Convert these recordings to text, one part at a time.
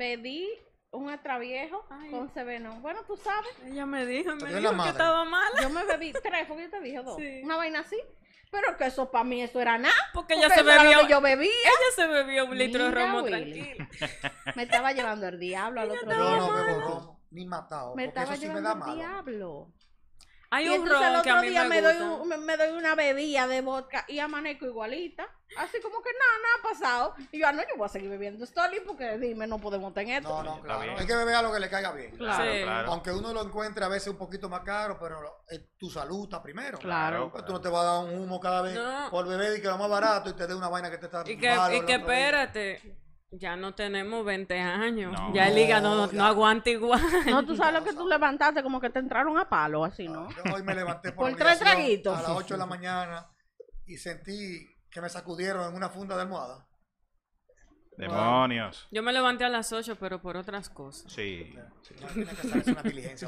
pedí un extraviejo Ay. con Seveno. Bueno, tú sabes, Ella me dijo, me dijo que madre. estaba mala. yo me bebí tres, porque yo te dije dos. Sí. Una vaina así. Pero que eso para mí, eso era nada. Porque Porque ella se que yo bebía. ella se bebió un litro de romo Willy. tranquila. Me estaba llevando el diablo al otro Yo día. no bebo romo, ni matado, Me porque estaba eso sí me llevando da el malo. diablo. Hay y un entonces el ron que a otro mí día me, me, doy, me, me doy una bebida de vodka y amanezco igualita. Así como que nada, nada ha pasado. Y yo, ah, no, yo voy a seguir bebiendo Stoli porque dime, no podemos tener esto. No, no, claro. Hay que beber a lo que le caiga bien. Claro. Sí. claro. Aunque uno lo encuentre a veces un poquito más caro, pero eh, tu salud está primero. Claro. Pues tú no te vas a dar un humo cada vez No. por beber y que lo más barato y te dé una vaina que te está Y que, malo y el que otro día. Ya no tenemos 20 años. No. ya el hígado no, No, aguanta igual. No, tú sabes lo que tú levantaste, como que te entraron a palo, así, ¿no? Yo hoy me levanté por, Por tres traguitos. a las 8 de la mañana y sentí que me sacudieron en una funda de almohada. Demonios. Yo me levanté a las 8, pero por otras cosas. Sí.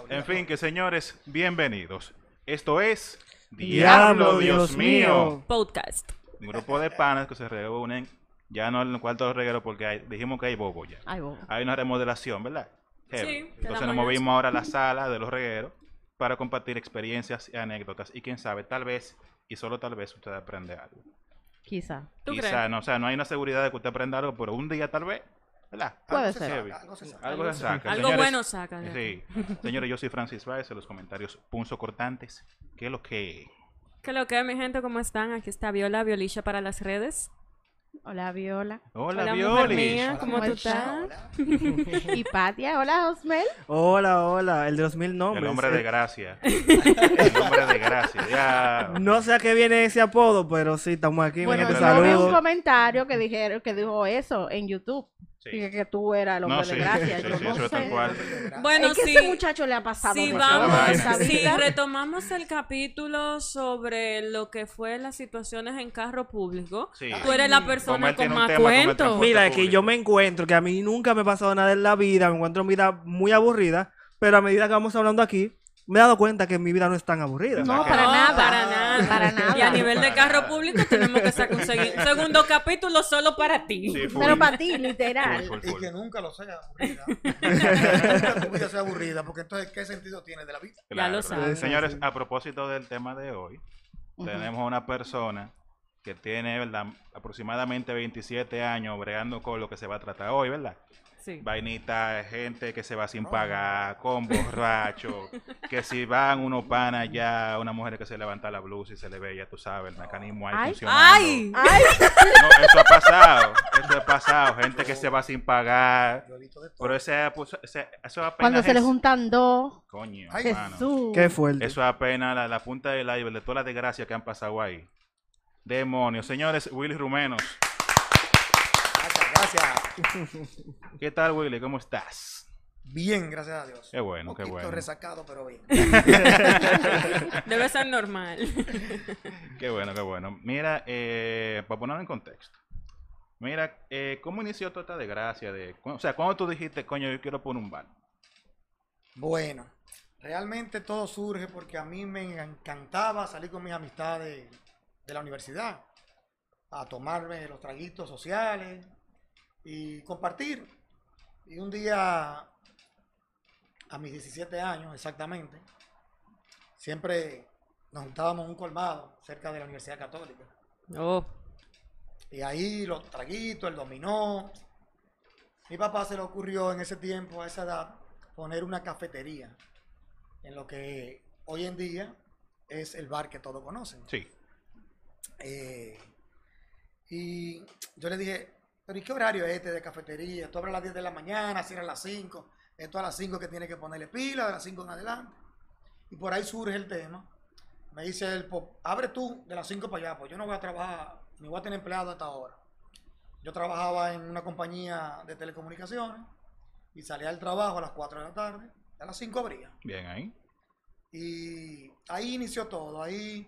En fin, que señores, bienvenidos. Esto es Diablo, Dios mío. Podcast. Un grupo de panas que se reúnen, ya no en el cuarto de reguero porque hay- dijimos que hay bobo ya. Ay, bobo. Hay una remodelación, ¿verdad? Heavy. Sí, Entonces nos movimos ahora a la sala de los regueros para compartir experiencias y anécdotas. Y quién sabe, tal vez, y solo tal vez, usted aprende algo. Quizá. ¿Tú Quizá, crees? no, o sea, no hay una seguridad de que usted aprenda algo, pero un día tal vez, ¿verdad? Puede Algo se ser. saca, algo se saca. Algo se saca. Algo Señores, bueno saca. de. Sí. Señores, yo soy Francis Baez en los comentarios punzo cortantes. ¿Qué es lo que? ¿Qué lo que es, mi gente? ¿Cómo están? Aquí está Viola, Violicha para las redes. Hola, Viola. Hola, Hola, mía. ¿Cómo hola, tú hola, estás? hola. Y Patia, hola, Osmel. Hola, hola, el de los mil nombres. El hombre de gracia. El hombre de gracia. Ya. No sé a qué viene ese apodo, pero sí, estamos aquí. Bueno, yo vi un comentario que dijeron que dijo eso en YouTube. Sí. Que tú eras el hombre No, sí, de gracia. sí, yo sí, no eso es tal sé. cual. Bueno, es que sí. ese muchacho le ha pasado Si vamos, en si retomamos el capítulo sobre lo que fue las situaciones en carro público, Sí. tú eres la persona con más tema con el cuento. transporte. Mira, es que yo me encuentro que a mí nunca me ha pasado nada en la vida, me encuentro mi vida muy aburrida, pero a medida que vamos hablando aquí, me he dado cuenta que mi vida no es tan aburrida. No, para No, nada. para nada. Para nada. Y a nivel de carro nada. público tenemos que sacar un segundo capítulo solo para ti. Sí. Pero para ti, literal. Full, full, Y que nunca lo sea aburrida. nunca tu vida sea aburrida, porque entonces, ¿qué sentido tiene de la vida? Ya lo sabes. Señores, a propósito del tema de hoy, tenemos una persona que tiene, ¿verdad? Aproximadamente 27 años bregando con lo que se va a tratar hoy, ¿verdad? Sí. Vainita, gente que se va sin pagar, con borracho, que si van unos panas ya, una mujer que se levanta la blusa y se le ve, ya tú sabes, el mecanismo ahí Ay. funcionando. ¡Ay! Ay, No, eso ha pasado, eso ha pasado, gente que se va sin pagar, pero ese, pues, ese- eso apenas cuando se le juntan dos. Coño. Jesús. Qué fuerte. Eso es apenas la, la punta del iceberg de todas las desgracias que han pasado ahí. Demonios. Señores, Willy Rumenos. Gracias. ¿Qué tal, Willy? ¿Cómo estás? Bien, gracias a Dios. Qué bueno, Un qué poquito bueno. resacado, pero bien. Debe ser normal. Qué bueno, qué bueno. Mira, eh, para ponerlo en contexto. Mira, eh, ¿cómo inició toda esta desgracia? De, o sea, ¿cuándo tú dijiste, coño, yo quiero poner un bar? Bueno, realmente todo surge porque a mí me encantaba salir con mis amistades de la universidad a tomarme los traguitos sociales y compartir. Y un día, a mis 17 años exactamente, siempre nos juntábamos en un colmado cerca de la Universidad Católica. Oh, Y ahí los traguitos, el dominó. Mi papá se le ocurrió en ese tiempo, a esa edad, poner una cafetería en lo que hoy en día es el bar que todos conocen. Sí. Eh, y yo le dije, pero ¿y qué horario es este de cafetería? Tú abres a las 10 de la mañana, cierras a las 5, esto a las 5 que tiene que ponerle pila, de las 5 en adelante. Y por ahí surge el tema. Me dice él, "Pues, abre tú de las 5 para allá, pues yo no voy a trabajar, ni voy a tener empleado hasta ahora. Yo trabajaba en una compañía de telecomunicaciones y salía del trabajo a las 4 de la tarde, a las 5 abría. Bien ahí. Y ahí inició todo. Ahí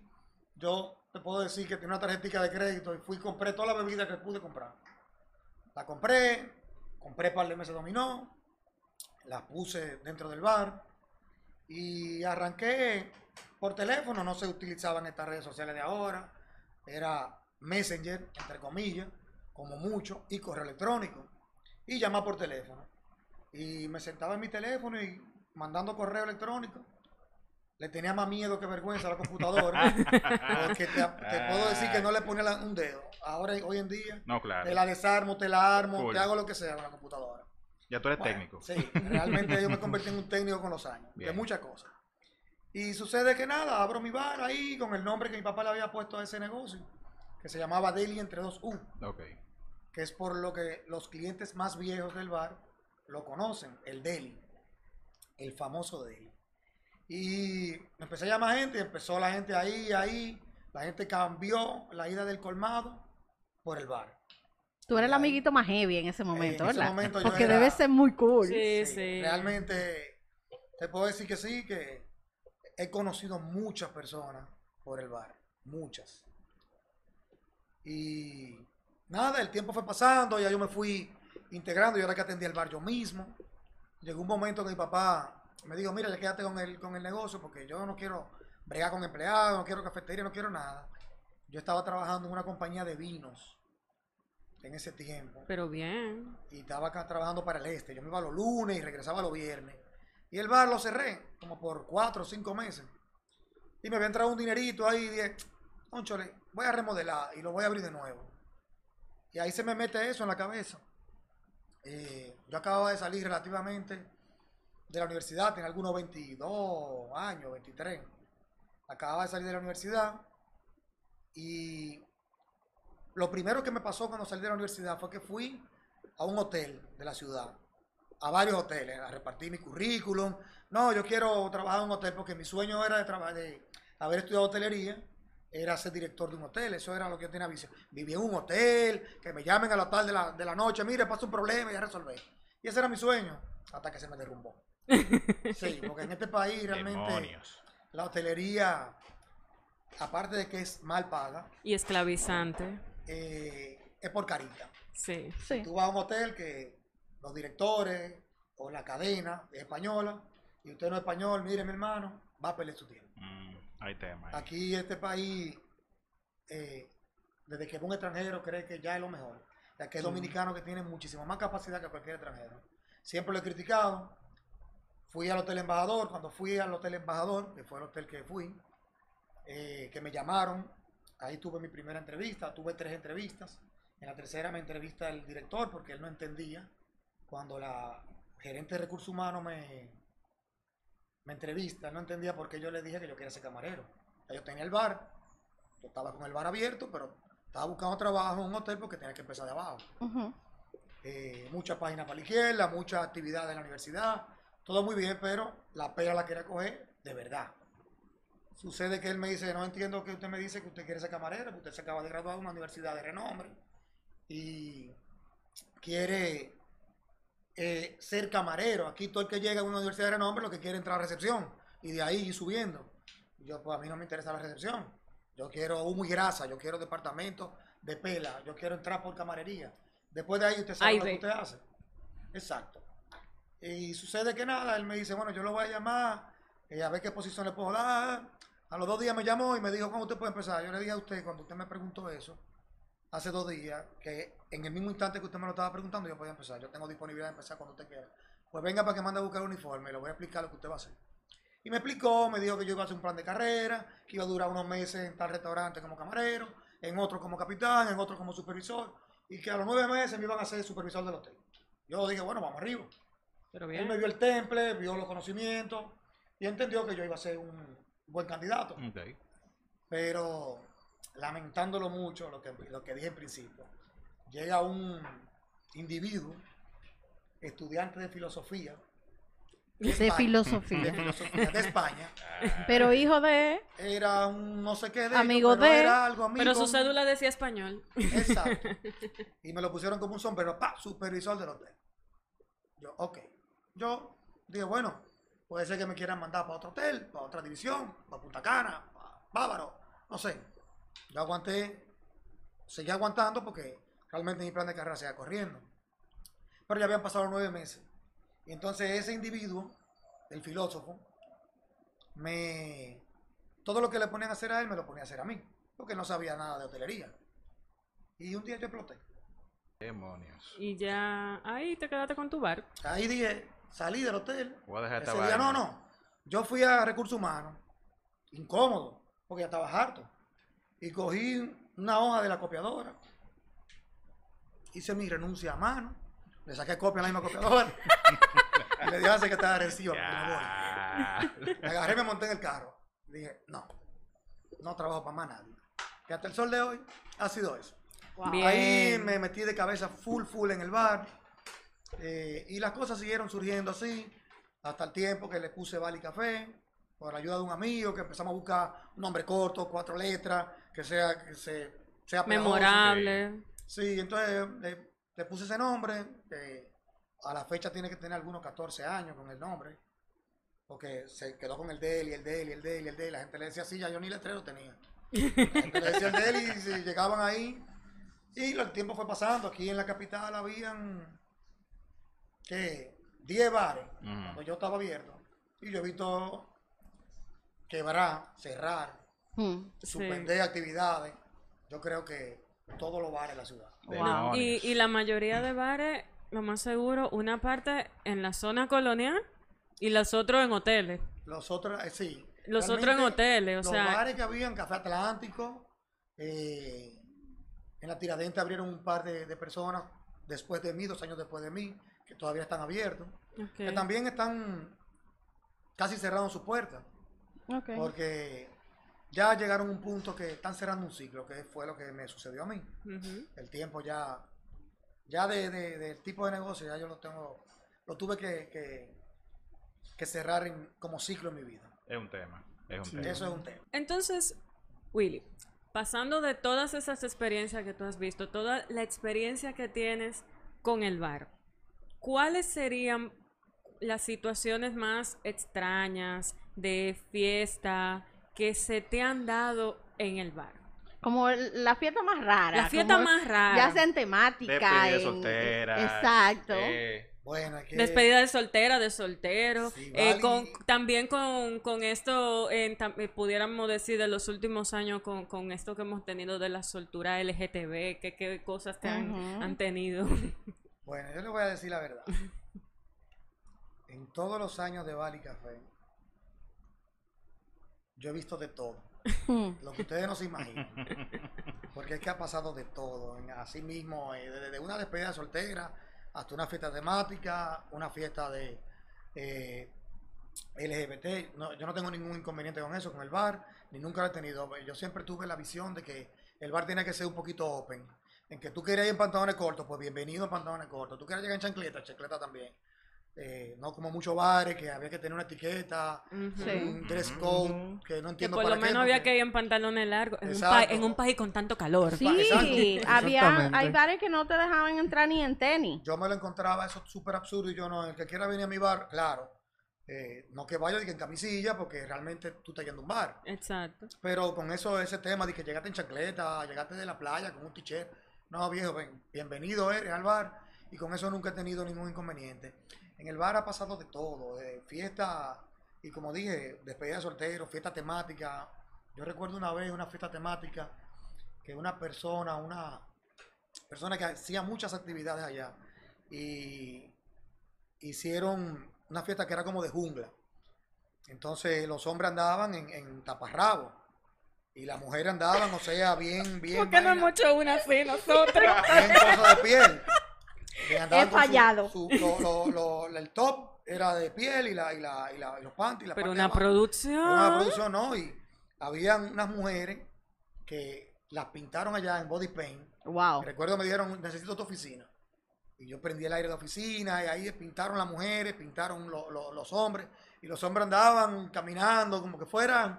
yo te puedo decir que tenía una tarjetita de crédito y fui y compré toda la bebida que pude comprar. La compré, compré par de mesas dominó, las puse dentro del bar y arranqué por teléfono. No se utilizaban estas redes sociales de ahora. Era Messenger, entre comillas, como mucho, y correo electrónico. Y llamar por teléfono. Y me sentaba en mi teléfono y mandando correo electrónico. Le tenía más miedo que vergüenza a la computadora. porque te, te puedo decir que no le ponía la- un dedo. Ahora, hoy en día, No, claro. te la desarmo, te la armo, Cool. te hago lo que sea con la computadora. Ya tú eres Bueno, técnico. Sí, realmente yo me convertí en un técnico con los años, de muchas cosas. Y sucede que nada, abro mi bar ahí con el nombre que mi papá le había puesto a ese negocio, que se llamaba Deli entre dos U, Ok. que es por lo que los clientes más viejos del bar lo conocen, el Deli, el famoso Deli. Y me empecé a llamar gente, y empezó la gente ahí, ahí, la gente cambió la ida del colmado por el bar. Tú eres el amiguito más heavy en ese momento, en ese ¿verdad? momento yo Porque era- debe ser muy cool. Sí, Sí, sí. Realmente te puedo decir que sí, que he conocido muchas personas por el bar, muchas. Y nada, el tiempo fue pasando, ya yo me fui integrando, yo era que atendía el bar yo mismo. Llegó un momento que mi papá me dijo, mira, ya quédate con el, con el negocio porque yo no quiero bregar con empleados, no quiero cafetería, no quiero nada. Yo estaba trabajando en una compañía de vinos en ese tiempo Pero bien. y estaba acá trabajando para el este. Yo me iba los lunes y regresaba los viernes. Y el bar lo cerré como por cuatro o cinco meses. Y me había entrado un dinerito ahí y dije, voy a remodelar y lo voy a abrir de nuevo. Y ahí se me mete eso en la cabeza. Eh, yo acababa de salir relativamente de la universidad, tenía algunos 22 años, 23. Acababa de salir de la universidad y lo primero que me pasó cuando salí de la universidad fue que fui a un hotel de la ciudad, a varios hoteles, a repartir mi currículum. No, yo quiero trabajar en un hotel porque mi sueño era de, haber estudiado hotelería, era ser director de un hotel, eso era lo que yo tenía visión. Vivir en un hotel, que me llamen a la tarde de la, de la noche, mire, pasa un problema y ya resolver. Y ese era mi sueño, hasta que se me derrumbó. Sí, porque en este país realmente Demonios. la hotelería, aparte de que es mal paga, Y esclavizante. eh, es por carita. Sí. Sí. Tú vas a un hotel que los directores o la cadena es española y usted no es español, mire mi hermano, va a perder su tiempo. Mm, hay tema. ahí. Aquí este país, eh, desde que va un extranjero, cree que ya es lo mejor. Ya que hay dominicanos que tienen muchísima más capacidad que cualquier extranjero. Siempre lo he criticado. Fui al Hotel Embajador, cuando fui al Hotel Embajador, que fue el hotel que fui, eh, que me llamaron, ahí tuve mi primera entrevista, tuve tres entrevistas. En la tercera me entrevista el director porque él no entendía. Cuando la gerente de recursos humanos me, me entrevista, no entendía por qué yo le dije que yo quería ser camarero. Yo tenía el bar, yo estaba con el bar abierto, pero estaba buscando trabajo en un hotel porque tenía que empezar de abajo. Ujú. Eh, mucha página para la izquierda, mucha actividad en la universidad, todo muy bien, pero la pera la quería coger de verdad. Sucede que él me dice, no entiendo que usted me dice que usted quiere ser camarero, que usted se acaba de graduar de una universidad de renombre y quiere eh, ser camarero. Aquí todo el que llega a una universidad de renombre lo que quiere entrar a recepción y de ahí ir subiendo. Yo, pues a mí no me interesa la recepción. Yo quiero humo y grasa, yo quiero departamento de pela, yo quiero entrar por camarería. Después de ahí usted sabe lo que usted hace. Exacto. Y sucede que nada, él me dice, bueno, yo lo voy a llamar, eh, a ver qué posición le puedo dar. A los dos días me llamó y me dijo, ¿cuándo usted puede empezar? Yo le dije a usted, cuando usted me preguntó eso, hace dos días, que en el mismo instante que usted me lo estaba preguntando, yo podía empezar. Yo tengo disponibilidad de empezar cuando usted quiera. Pues venga para que mande a buscar el uniforme, le voy a explicar lo que usted va a hacer. Y me explicó, me dijo que yo iba a hacer un plan de carrera, que iba a durar unos meses en tal restaurante como camarero, en otro como capitán, en otro como supervisor, y que a los nueve meses me iban a hacer supervisor del hotel. Yo dije, bueno, vamos arriba. Pero Él me vio el temple, vio los conocimientos y entendió que yo iba a ser un buen candidato. Pero lamentándolo mucho, lo que, lo que dije en principio, llega un individuo, estudiante de filosofía, De España, filosofía. de filosofía de España, Pero hijo de. era un no sé qué de ellos, Amigo pero de- era algo amigo. Pero su cédula decía español. Exacto. Y me lo pusieron como un sombrero, pa, supervisor del hotel. Yo, ok. Yo dije, bueno, puede ser que me quieran mandar para otro hotel, para otra división, para Punta Cana, para Bávaro, no sé. Yo aguanté, seguí aguantando porque realmente mi plan de carrera seguía corriendo. Pero ya habían pasado nueve meses. Y entonces ese individuo, el filósofo, me... Todo lo que le ponían a hacer a él, me lo ponía a hacer a mí, porque no sabía nada de hotelería. Y un día yo exploté. Demonios. Y ya ahí te quedaste con tu bar. Ahí dije, salí del hotel. Voy a dejar Ese día, no, no. Yo fui a recursos humanos, incómodo, porque ya estaba harto. Y cogí una hoja de la copiadora. Hice mi renuncia a mano. Le saqué copia a la misma copiadora. y le dije a la secretaria "Yo me voy". Ya. Me agarré y me monté en el carro. Dije, no, no trabajo para más nadie. Que hasta el sol de hoy ha sido eso. Bien. Ahí me metí de cabeza full, full en el bar. Eh, y las cosas siguieron surgiendo así. Hasta el tiempo que le puse Bali Café. Por la ayuda de un amigo que empezamos a buscar un nombre corto, cuatro letras, que sea, que se, sea pegajoso. Memorable. Sí, entonces le, le puse ese nombre. que a la fecha tiene que tener algunos 14 años con el nombre. Porque se quedó con el de él y el de él y el de él y el de él. La gente le decía así, ya yo ni letrero tenía. La gente le decía el de él y llegaban ahí. Y el tiempo fue pasando. Aquí en la capital habían, ¿qué? 10 bares Ujú. cuando yo estaba abierto. Y yo he visto quebrar, cerrar, Hmm. suspender actividades. Yo creo que todos los bares de la ciudad. Y, y la mayoría de bares, lo más seguro, una parte en la zona colonial y los otros en hoteles. Los otros, eh, sí. Los otros en hoteles, o los sea, bares que habían, Café Atlántico, eh, en la Tiradente abrieron un par de, de personas después de mí, dos años después de mí, que todavía están abiertos, que también están casi cerrando sus puertas, porque ya llegaron a un punto que están cerrando un ciclo, que fue lo que me sucedió a mí. El tiempo ya, ya de, de- del tipo de negocio, ya yo lo tengo, lo tuve que, que, que cerrar en- como ciclo en mi vida. Es un tema. Es un Sí. tema. Eso es un tema. Entonces, Willy, pasando de todas esas experiencias que tú has visto, toda la experiencia que tienes con el bar, ¿cuáles serían las situaciones más extrañas de fiesta que se te han dado en el bar? Como la fiesta más rara. La fiesta más rara. Ya sea en temática. Despedida en- soltera. Exacto. eh, Bueno, que Despedida de soltera, de soltero. Sí, eh, vale. con, también con, con esto, en tam- eh, pudiéramos decir, de los últimos años, con, con esto que hemos tenido de la soltura LGTB, ¿qué, qué cosas te han tenido? Bueno, yo le voy a decir la verdad. En todos los años de Bali Café, yo he visto de todo. Lo que ustedes no se imaginan. Porque es que ha pasado de todo. Así mismo, eh, desde una despedida soltera hasta una fiesta temática, una fiesta de eh, LGBT. No, yo no tengo ningún inconveniente con eso, con el bar, ni nunca lo he tenido. Yo siempre tuve la visión de que el bar tiene que ser un poquito open. En que tú quieres ir en pantalones cortos, pues bienvenido en pantalones cortos. Tú quieres llegar en chancleta, chancleta también. Eh, no como muchos bares que había que tener una etiqueta, un dress code, que no Que entiendo por lo para qué, menos había que ir en pantalones largos, en un, en país con tanto calor. Sí, Exacto. había, hay bares que no te dejaban entrar ni en tenis. Yo me lo encontraba eso súper absurdo y yo no, el que quiera venir a mi bar, claro, eh, no que vaya que en camisilla porque realmente tú estás yendo a un bar. Exacto. Pero con eso, ese tema de que llegaste en chancleta, llegaste de la playa con un t-shirt, no viejo, ven, bienvenido eres al bar y con eso nunca he tenido ningún inconveniente. En el bar ha pasado de todo, fiesta y como dije, despedida de soltero, fiesta temática. Yo recuerdo una vez una fiesta temática que una persona, una persona que hacía muchas actividades allá y hicieron una fiesta que era como de jungla. Entonces los hombres andaban en, en taparrabo y las mujeres andaban, o sea, bien, bien. ¿Por qué no hemos hecho una así nosotros? bien cosas de piel. He su- fallado. su- lo- lo- lo- el top era de piel y, la, y, la, y, la- y los panties. la Pero una producción. Una producción, no. Y habían unas mujeres que las pintaron allá en body paint. Wow. Recuerdo me dijeron, necesito tu oficina. Y yo prendí el aire de la oficina y ahí pintaron las mujeres, pintaron lo- lo- los hombres. Y los hombres andaban caminando como que fueran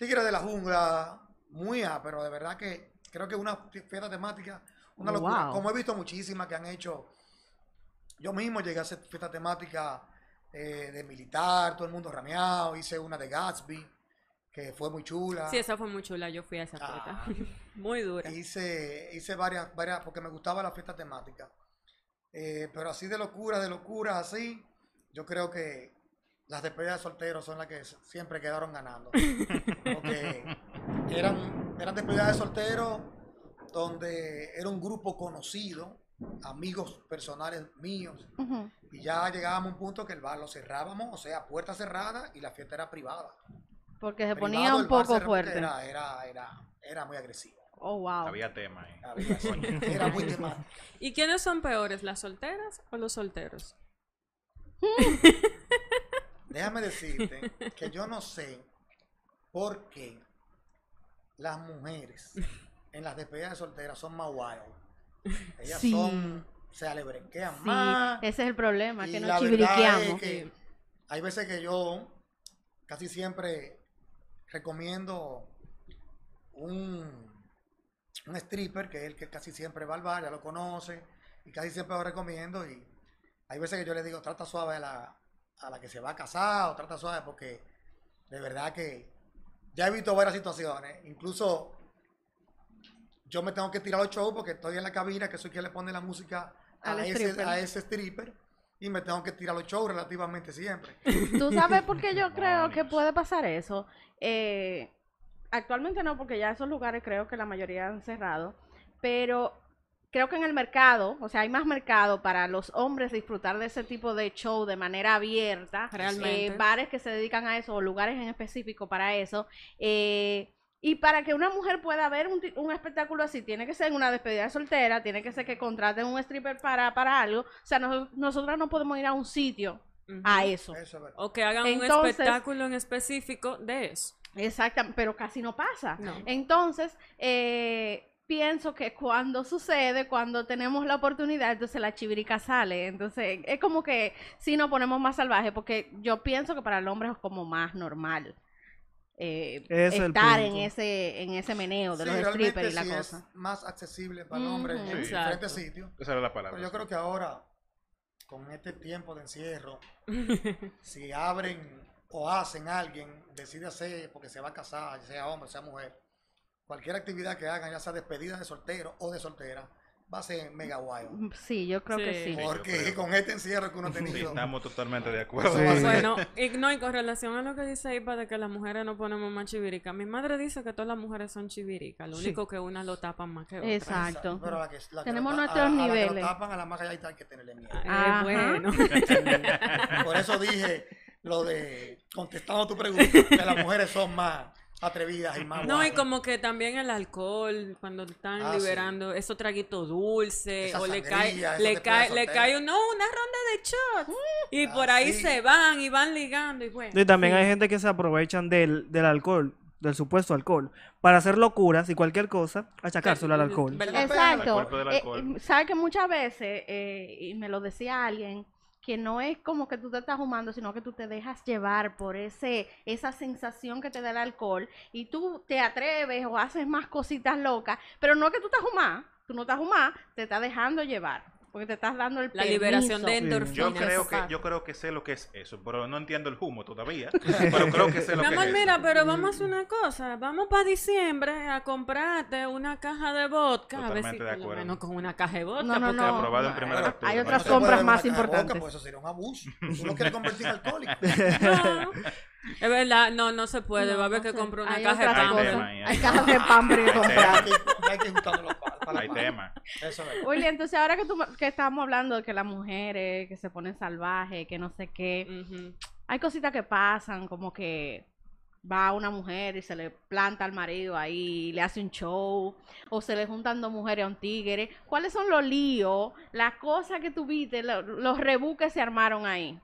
tigres de la jungla. Muy a, pero de verdad que creo que una fiesta temática, una locura. Wow. Como he visto muchísimas que han hecho. Yo mismo llegué a hacer fiesta temática eh, de militar, todo el mundo rameado. Hice una de Gatsby, que fue muy chula. Sí, esa fue muy chula. Yo fui a esa Ah. fiesta. Muy dura. Hice, hice varias, varias, porque me gustaba la fiesta temática. Eh, pero así de locura, de locura, así, yo creo que las despedidas de solteros son las que siempre quedaron ganando. Porque eran, eran despedidas de solteros donde era un grupo conocido amigos personales míos. Y ya llegábamos a un punto que el bar lo cerrábamos, o sea, puerta cerrada y la fiesta era privada. Porque se Privado, ponía un poco fuerte. Era, era, era, era muy agresivo. Oh, wow. Había tema ahí. Había- Era muy temático. ¿Y quiénes son peores, las solteras o los solteros? Déjame decirte que yo no sé por qué las mujeres en las despedidas de solteras son más wild. Ellas Sí. son, se alebrequean Sí, más. ese es el problema, y que la nos verdad es que hay veces que yo casi siempre recomiendo un, un stripper, que es el que casi siempre va al bar, ya lo conoce, y casi siempre lo recomiendo. Y hay veces que yo le digo, trata suave a la, a la que se va a casar, o trata suave, porque de verdad que ya he visto varias situaciones. Incluso yo me tengo que tirar los shows porque estoy en la cabina, que soy quien le pone la música a, ese, stripper. a ese stripper, y me tengo que tirar los shows relativamente siempre. ¿Tú sabes por qué yo creo que puede pasar eso? Eh, actualmente no, porque ya esos lugares creo que la mayoría han cerrado, pero creo que en el mercado, o sea, hay más mercado para los hombres disfrutar de ese tipo de show de manera abierta. Realmente. eh, bares que se dedican a eso o lugares en específico para eso. eh, y para que una mujer pueda ver un, un espectáculo así, tiene que ser en una despedida de soltera, tiene que ser que contraten un stripper para, para algo. O sea, nos- nosotras no podemos ir a un sitio a eso. Eso es verdad. O que hagan un espectáculo en específico de eso. Exactamente, pero casi no pasa. No. Entonces, eh, pienso que cuando sucede, cuando tenemos la oportunidad, entonces la chivirica sale. Entonces, es como que si nos ponemos más salvajes, porque yo pienso que para el hombre es como más normal. eh, es estar en ese en ese meneo de Sí, los strippers y la sí cosa. es más accesible para el hombre en diferentes sitios. Esa era la palabra. Pero yo creo que ahora, con este tiempo de encierro, si abren o hacen alguien, decide hacer porque se va a casar, sea hombre, sea mujer, cualquier actividad que hagan, ya sea despedida de soltero o de soltera, va a ser mega guay. Sí, yo creo que Sí. Porque con este encierro que uno ha Sí, tenido, estamos totalmente de acuerdo. Bueno, y, no, y con relación a lo que dice Ipa de que las mujeres no ponemos más chivirica, mi madre dice que todas las mujeres son chiviricas, lo Sí. único que unas lo tapan más que otras. Exacto. Pero la que, la que Tenemos lo nuestros a- a la que lo niveles. tapan, a la más calladita hay que tenerle miedo. Eh, Ajá. bueno. Por eso dije lo de, contestando tu pregunta, que las mujeres son más atrevidas y más No, y como que también el alcohol, cuando están Ah, liberando esos traguitos dulces, Esa o le cae, le cae, le cae un- no, una ronda de shots. Y Ah, por ahí sí. se van y van ligando y bueno. Y también hay gente que se aprovechan del, del alcohol, del supuesto alcohol, para hacer locuras y cualquier cosa, achacárselo al alcohol. Exacto. Eh, alcohol. eh, Sabes que muchas veces, eh, y me lo decía alguien, que no es como que tú te estás fumando, sino que tú te dejas llevar por ese esa sensación que te da el alcohol y tú te atreves o haces más cositas locas, pero no es que tú estás fumando, tú no estás fumando, te estás dejando llevar, porque te estás dando el La liberación de permiso. endorfinas. Yo creo que, yo creo que sé lo que es eso, pero no entiendo el humo todavía. Pero creo que sé lo Mi que amor, es mira, eso. pero vamos a hacer una cosa. Vamos para diciembre a comprarte una caja de vodka. a ver si Totalmente de por lo acuerdo. menos con una caja de vodka. No, no, porque- no. Aprobado en primera Hay lectura. otras no compras más de vodka, importantes. Pues eso sería un abuso. Tú no quieres convertir en alcohólico. No, es verdad, no, no se puede. No, Va a haber no que comprar una Hay caja de pan. Hay hay cajas de pan que Hay comprar. hay, que, hay que juntarlo para, para la Hay tema. Eso es. Oye, entonces ahora que, tú, que estábamos hablando de que las mujeres que se ponen salvajes, que no sé qué, Ujú. hay cositas que pasan, como que va una mujer y se le planta al marido ahí, y le hace un show, o se le juntan dos mujeres a un tigre. ¿Cuáles son los líos, las cosas que tuviste, lo- los rebus que se armaron ahí?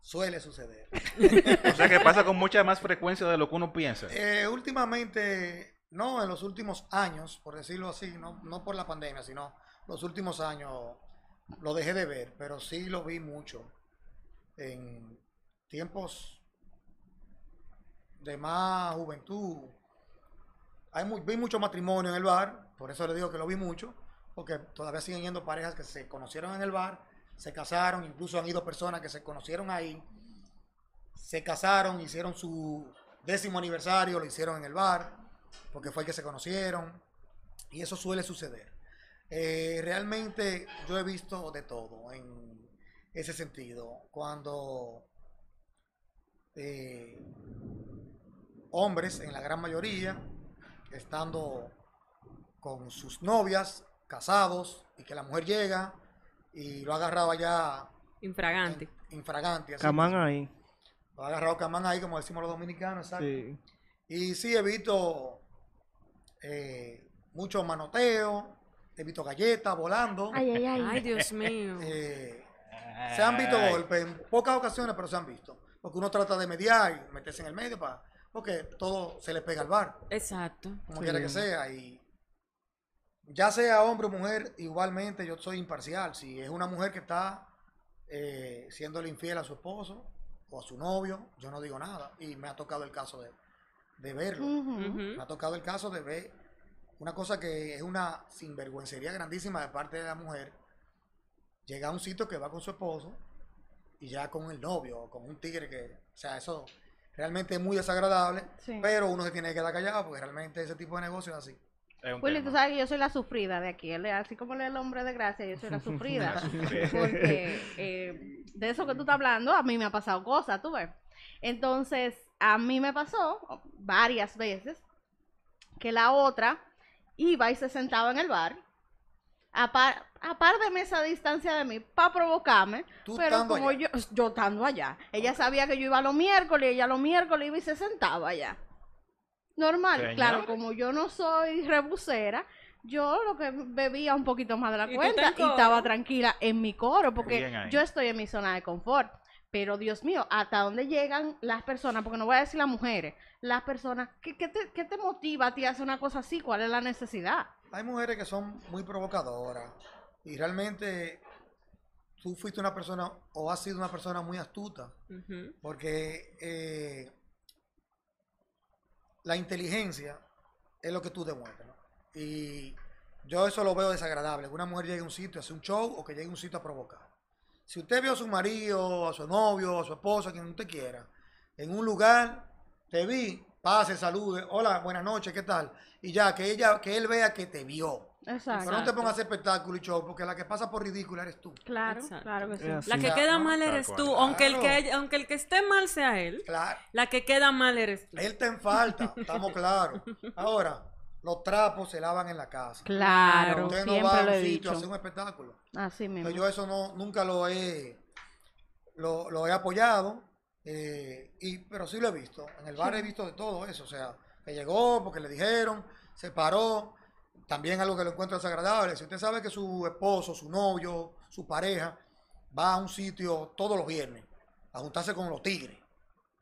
Suele suceder. O sea que pasa con mucha más frecuencia de lo que uno piensa. Eh, últimamente, no, en los últimos años, por decirlo así, no, no por la pandemia, sino los últimos años lo dejé de ver, pero sí lo vi mucho. En tiempos de más juventud, hay mu- vi mucho matrimonio en el bar, por eso le digo que lo vi mucho, porque todavía siguen yendo parejas que se conocieron en el bar, se casaron, incluso han ido personas que se conocieron ahí, se casaron, hicieron su décimo aniversario, lo hicieron en el bar, porque fue el que se conocieron, y eso suele suceder. Eh, realmente yo he visto de todo en ese sentido. Cuando eh, hombres, en la gran mayoría, estando con sus novias, casados y que la mujer llega y lo ha agarrado allá Infragante. en- infragante. así Camán mismo. ahí. Lo ha agarrado camán ahí, como decimos los dominicanos, exacto. Sí. Y sí, he visto eh, mucho manoteo, he visto galletas volando. Ay, ay, ay. Ay, Dios mío. eh, se han visto golpes en pocas ocasiones, pero se han visto. Porque uno trata de mediar y meterse en el medio para. Porque todo se le pega al bar, Exacto. como Sí. quiera que sea. Y ya sea hombre o mujer, igualmente yo soy imparcial. Si es una mujer que está eh, siéndole infiel a su esposo o a su novio, yo no digo nada. Y me ha tocado el caso de, de verlo. Me ha tocado el caso de ver una cosa que es una sinvergüencería grandísima de parte de la mujer. Llega a un sitio que va con su esposo y ya con el novio o con un tigre que, o sea, eso realmente es muy desagradable, Sí. pero uno se tiene que quedar callado porque realmente ese tipo de negocio es así. Willy, tú sabes que yo soy la sufrida de aquí, así como él es el hombre de gracia, yo soy la sufrida. La sufrida. Porque eh, de eso que tú estás hablando, a mí me ha pasado cosas, tú ves. Entonces, a mí me pasó varias veces que la otra iba y se sentaba en el bar, a par, a par de mesa distancia de mí, para provocarme, Tú pero como allá. yo, yo estando allá, ella sabía que yo iba los miércoles, ella los miércoles iba y se sentaba allá. Normal, Señor. claro, como yo no soy rebusera, yo lo que bebía un poquito más de la ¿Y tú cuenta y estaba tranquila en mi coro, porque yo estoy en mi zona de confort. Pero Dios mío, ¿hasta dónde llegan las personas? Porque no voy a decir las mujeres, las personas, ¿qué, qué te, qué te motiva a ti a hacer una cosa así? ¿Cuál es la necesidad? Hay mujeres que son muy provocadoras y realmente tú fuiste una persona o has sido una persona muy astuta. Porque eh, la inteligencia es lo que tú demuestras. Y yo eso lo veo desagradable. Que una mujer llegue a un sitio a hacer un show o que llegue a un sitio a provocar. Si usted vio a su marido, a su novio, a su esposa, a quien usted quiera, en un lugar, te vi, pase, salude, hola, buenas noches, ¿qué tal? Y ya, que ella, que él vea que te vio. Exacto. Pero no te pongas a hacer espectáculo y show, porque la que pasa por ridícula eres tú. Claro, Exacto. claro que sí. La que queda mal eres tú, aunque el, que, aunque el que esté mal sea él, Claro. la que queda mal eres tú. Él está en falta, estamos claros. Ahora, los trapos se lavan en la casa. Claro, Usted no siempre va a un he sitio a hacer un espectáculo. Así mismo. Pero yo eso no, nunca lo he, lo, lo he apoyado, eh, y, pero sí lo he visto. En el bar he visto de todo eso. O sea, que llegó porque le dijeron, se paró. También algo que lo encuentro desagradable. Si usted sabe que su esposo, su novio, su pareja va a un sitio todos los viernes a juntarse con los tigres,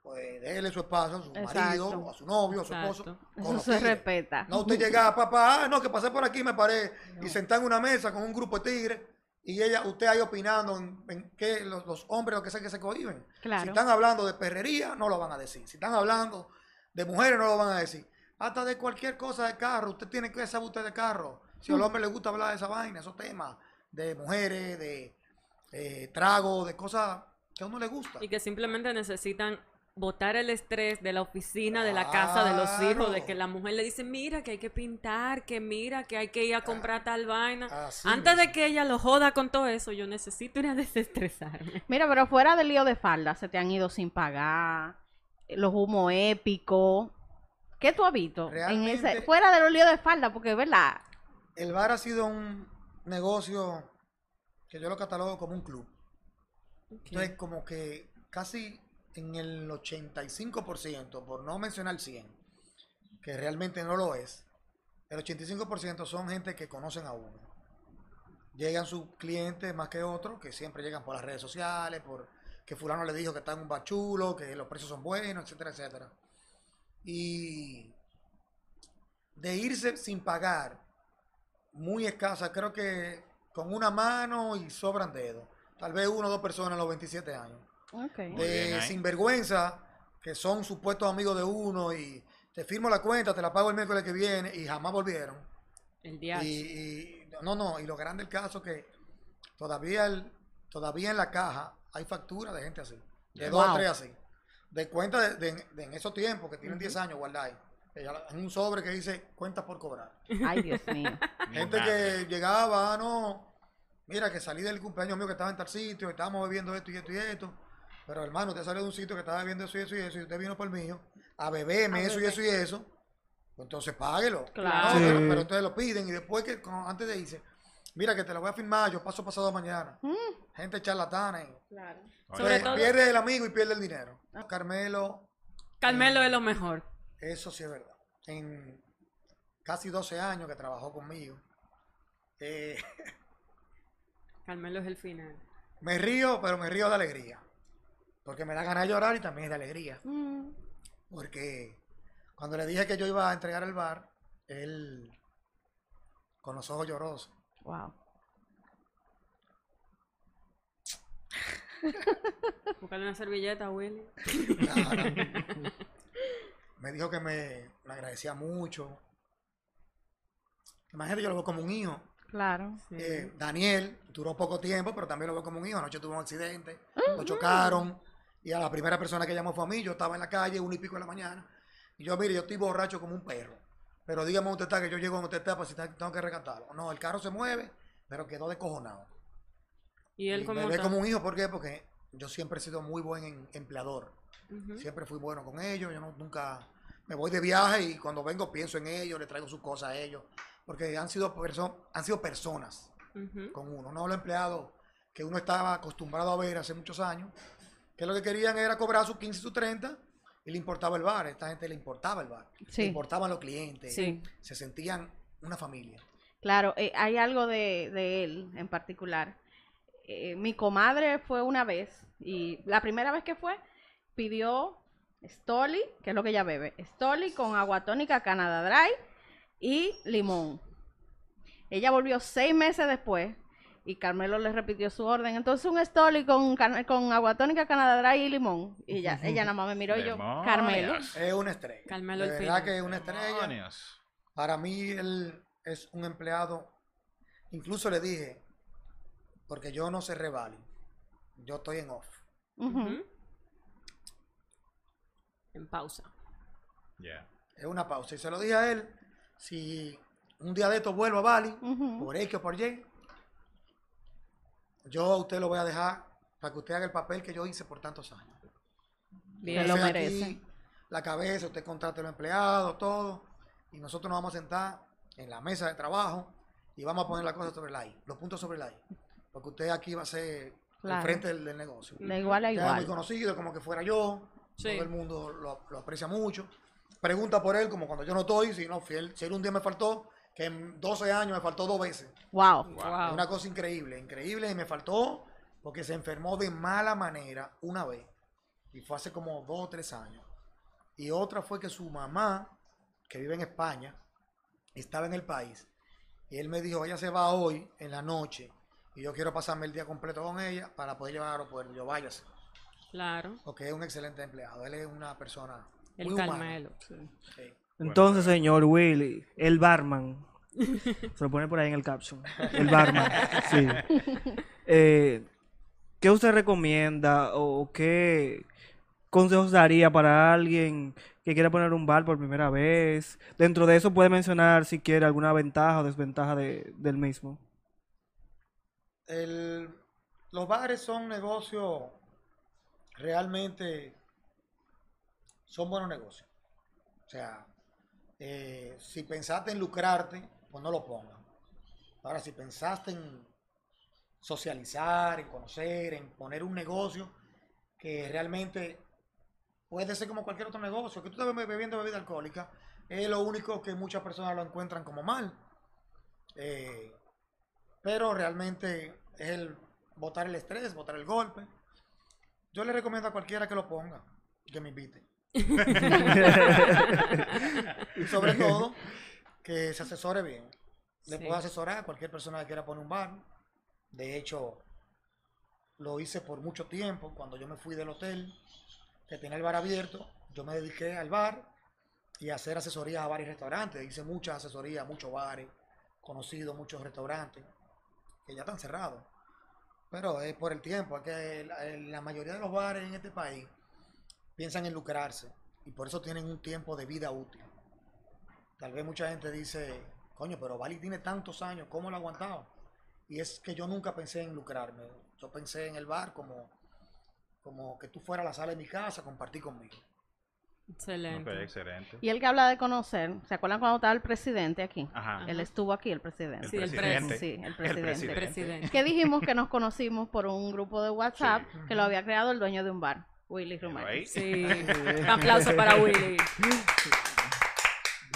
pues déjele su espacio a su marido, Exacto. a su novio, a su Exacto. esposo. con Eso los se tigres. respeta. No, usted llega, papá, ah, no, que pasé por aquí, me paré y senté en una mesa con un grupo de tigres y ella, usted ahí opinando en, en qué los, los hombres, lo que sea que se cohiben. Claro. Si están hablando de perrería, no lo van a decir. Si están hablando de mujeres, no lo van a decir. Hasta de cualquier cosa de carro, usted tiene que saber usted de carro. Si Mm. al hombre le gusta hablar de esa vaina, esos temas de mujeres, de eh, trago, de cosas que a uno le gusta. Y que simplemente necesitan botar el estrés de la oficina, de la casa, de los hijos, de que la mujer le dice, mira que hay que pintar, que mira que hay que ir a comprar tal vaina. Así Antes de que ella lo joda con todo eso, yo necesito ir a desestresarme. Mira, pero fuera del lío de falda, se te han ido sin pagar, los humos épicos. ¿Qué tú has visto? En ese, fuera de los líos de falda, porque es verdad. El bar ha sido un negocio que yo lo catalogo como un club. Entonces, como que casi en el 85%, por no mencionar el 100, que realmente no lo es, el 85% son gente que conocen a uno. Llegan sus clientes más que otros, que siempre llegan por las redes sociales, por que fulano le dijo que está en un bar chulo, que los precios son buenos, etcétera, etcétera. Y de irse sin pagar, muy escasa, creo que con una mano y sobran dedos. Tal vez uno o dos personas a los 27 años. Ok. Muy bien De ahí. sinvergüenza, que son supuestos amigos de uno y te firmo la cuenta, te la pago el miércoles que viene y jamás volvieron. El día. Y, y- no, no, y lo grande del caso que todavía el, todavía en la caja hay factura de gente así, de dos a tres así. De cuenta de, de- de en esos tiempos que tienen 10 años guardados. En un sobre que dice cuentas por cobrar. Ay, Dios mío. Gente que llegaba, ah, no, mira que salí del cumpleaños mío que estaba en tal sitio, estábamos bebiendo esto y esto y esto. Pero hermano, usted salió de un sitio que estaba bebiendo eso y eso y eso, y usted vino por el mío a beberme A eso y eso y eso. Pues entonces páguelo. Claro. No, pero, Sí. pero entonces lo piden y después que, antes de irse, Mira que te lo voy a firmar, yo paso pasado mañana. Mm, Gente charlatana. y- claro. Sobre Eh, todo- Pierde el amigo y pierde el dinero. Carmelo, Carmelo es lo mejor. eso sí es verdad. En casi 12 años que trabajó conmigo, eh, Carmelo es el final. me río, pero me río de alegría. Porque me da ganas de llorar y también de alegría. Mm, Porque cuando le dije que yo iba a entregar el bar, él, con los ojos llorosos, wow. Buscarle una servilleta, Willy. Claro. me dijo que me, me agradecía mucho. Imagínate, yo lo veo como un hijo. Claro. Sí. Eh, Daniel duró poco tiempo, pero también lo veo como un hijo. Anoche tuvo un accidente, lo chocaron. Y a la primera persona que llamó fue a mí. Yo estaba en la calle, una y pico de la mañana. Y yo, mire, yo estoy borracho como un perro. Pero dígame dónde usted está, que yo llego donde usted está, para si está- tengo que rescatarlo. No, el carro se mueve, pero quedó descojonado. Y él Y como me ve como un hijo, ¿por qué? Porque yo siempre he sido muy buen em- empleador. Siempre fui bueno con ellos. Yo no- nunca me voy de viaje y cuando vengo pienso en ellos, le traigo sus cosas a ellos. Porque han sido, perso- han sido personas con uno, no los empleados que uno estaba acostumbrado a ver hace muchos años, que lo que querían era cobrar sus 15 y sus 30 y le importaba el bar. A esta gente le importaba el bar. Sí. Le importaban los clientes. Sí. Se sentían una familia. Claro, eh, hay algo de, de él en particular. Eh, mi comadre fue una vez y la primera vez que fue pidió Stoli, que es lo que ella bebe, Stoli con agua tónica Canada Dry y limón. Ella volvió seis meses después y Carmelo le repitió su orden. Entonces un Stoli con, can- con agua tónica Canada Dry y limón. Y ella, ella nada más me miró y yo, Demonios. Carmelo. Es una estrella. Carmelo de verdad que es una estrella. Demonios. Para mí él es un empleado. Incluso le dije, porque yo no sé revaling. Yo estoy en off. En pausa. Yeah. Es una pausa. Y se lo dije a él, si un día de estos vuelvo a Bali, por X o por Y, yo a usted lo voy a dejar para que usted haga el papel que yo hice por tantos años. Bien. Lo merece. aquí, la cabeza, usted contrata a los empleados, todo. Y nosotros nos vamos a sentar en la mesa de trabajo y vamos a poner las cosas sobre la I, los puntos sobre la I. Porque usted aquí va a ser Claro. el frente del, del negocio. De igual a es muy conocido, como que fuera yo. Sí. Todo el mundo lo, lo aprecia mucho. Pregunta por él, como cuando yo no estoy, si no, fiel, si él un día me faltó, que en 12 años me faltó dos veces. Wow. Wow. Una cosa increíble, increíble, y me faltó porque se enfermó de mala manera una vez. Y fue hace como dos o tres años. Y otra fue que su mamá, que vive en España, estaba en el país. Y él me dijo, ella se va hoy en la noche. Y yo quiero pasarme el día completo con ella para poder llevar al aeropuerto. Yo váyase. Claro. Porque es un excelente empleado. Él es una persona El muy humana. Carmelo. Sí. Entonces, señor Willy, el barman. Se lo pone por ahí en el caption. El barman. Sí. Eh, ¿Qué usted recomienda o qué consejos daría para alguien que quiera poner un bar por primera vez? Dentro de eso puede mencionar si quiere alguna ventaja o desventaja de- del mismo. El- los bares son negocios realmente son buenos negocios. O sea, eh, si pensaste en lucrarte, pues no lo pongas. Ahora, si pensaste en socializar, en conocer, en poner un negocio que realmente puede ser como cualquier otro negocio, que tú estés be- bebiendo bebida alcohólica, es lo único que muchas personas lo encuentran como mal. Eh, pero realmente es el botar el estrés, botar el golpe. Yo le recomiendo a cualquiera que lo ponga, que me invite. Y sobre todo, que se asesore bien. Le Sí. puedo asesorar a cualquier persona que quiera poner un bar. De hecho, lo hice por mucho tiempo. Cuando yo me fui del hotel, que tenía el bar abierto, yo me dediqué al bar y a hacer asesorías a y restaurantes. Hice muchas asesorías, muchos bares, conocido muchos restaurantes que ya están cerrados. Pero es por el tiempo, es que la, la mayoría de los bares en este país piensan en lucrarse y por eso tienen un tiempo de vida útil. Tal vez mucha gente dice, coño, pero Bali tiene tantos años, ¿cómo lo ha aguantado? Y es que yo nunca pensé en lucrarme. Yo pensé en el bar como, como que tú fueras a la sala de mi casa a compartir conmigo. Excelente. Y el que habla de conocer, ¿se acuerdan cuando estaba el presidente aquí? Ajá. Él estuvo aquí, el presidente. Sí, el presidente. Sí, el El presidente. presidente. Presidente. Que dijimos que nos conocimos por un grupo de WhatsApp Sí. que lo había creado el dueño de un bar, Willy Romero. Sí. Un aplauso para Willy.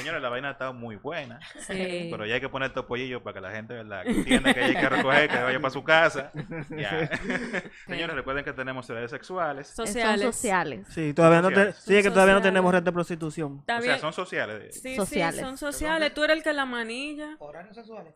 Señores, la vaina ha estado muy buena. Sí. Pero ya hay que poner estos pollillos para que la gente ¿verdad? que entienda que hay que recoger, que vaya para su casa. Ya. Señores, recuerden que tenemos redes sexuales. Son Sociales. sociales. Sí, todavía no, te- Sociales. sí, es que todavía no Sociales. tenemos red de prostitución. Está O sea, son sociales. Sí, Sociales. sí, son sociales. Tú eres el que la manilla. Horarios sexuales.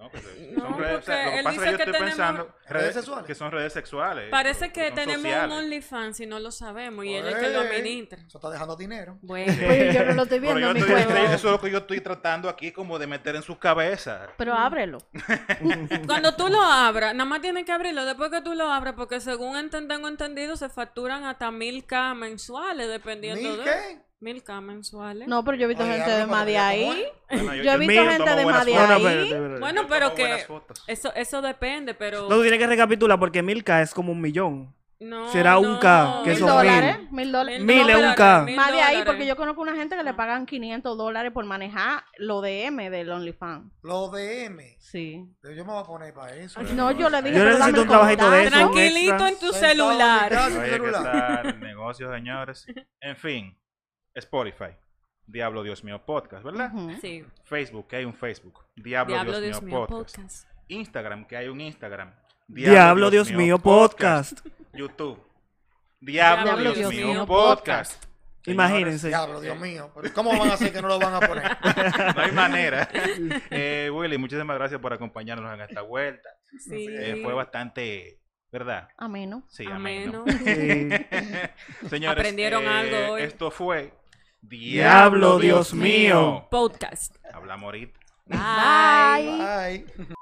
No, pues, No, son redes, o sea, porque lo que él pasa es que dice yo que estoy tenemos- pensando ¿Redes sexuales? que son redes sexuales. Parece que tenemos sociales. un OnlyFans y no lo sabemos. Y él es el que lo Pues, administra. Eso está dejando dinero. Bueno. Pues yo no lo estoy viendo yo en mi estoy- juego. eso es lo que yo estoy tratando aquí como de meter en sus cabezas. Pero ábrelo. Cuando tú lo abras, nada más tienes que abrirlo después que tú lo abras, porque según tengo entendido, se facturan hasta mil K mensuales, dependiendo ¿Mil de. qué? Mil K mensuales. No, pero yo he visto Oye, gente de más de ahí. Bueno, Yo he visto Mil, gente de más de No, no, ahí. Bueno, pero que eso, eso depende, pero No, tú tienes que recapitular porque mil K es como un millón. no. será un K, que Mil son dólares, mil. mil dólares. Mil es un dólares, K. Más de ahí, porque yo conozco una gente que le pagan 500 dólares por manejar lo de M del OnlyFans. Los DM. Sí. Yo me voy a poner para eso. No, yo le dije, Yo pero necesito un trabajito de eso. Tranquilito en tu celular. No hay que estar negocios, señores. En fin, Spotify, Diablo Dios mío podcast, ¿verdad? Sí. Facebook, que hay un Facebook, Diablo, Diablo Dios, mío, podcast. podcast. Instagram, que hay un Instagram, Diablo, Dios mío, podcast. YouTube, Diablo, Diablo, Dios, Dios mío, mío, podcast. Imagínense. Diablo, Dios mío. Pero ¿Cómo van a hacer que no lo van a poner? No hay manera. Eh, Willy, muchísimas gracias por acompañarnos en esta vuelta. Sí. Eh, fue bastante, ¿verdad? Ameno. Sí, Ameno. ameno. Sí. Señores, Aprendieron eh, algo hoy. Esto fue Diablo, Dios mío. Podcast. Hablamos ahorita. Bye. Bye.